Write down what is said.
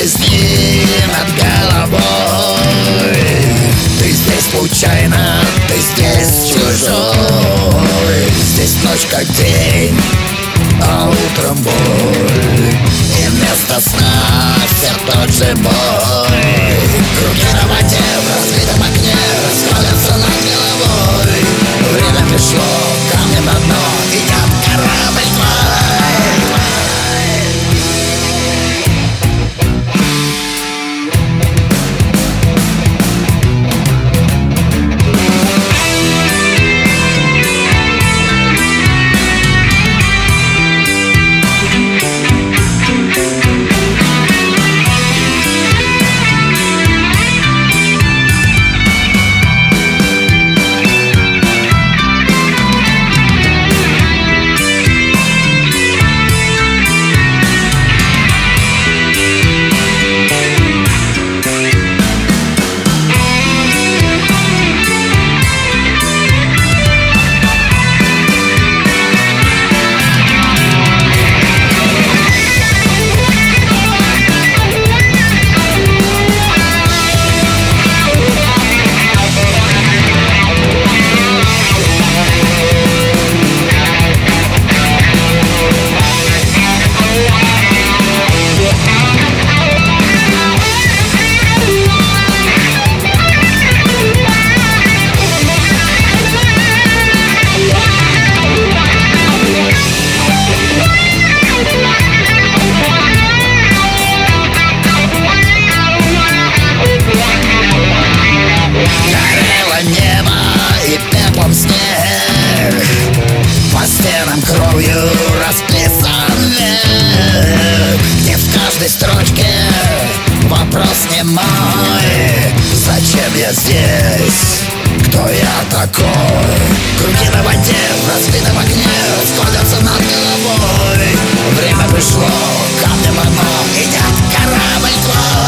жизни над головой. Ты здесь случайно, ты здесь чужой. Здесь ночь как день, а утром боль. И вместо сна все тот же боль я такой? Круги на воде в разбитом окне Сходятся над головой Время пришло, камнем оно Идет корабль твой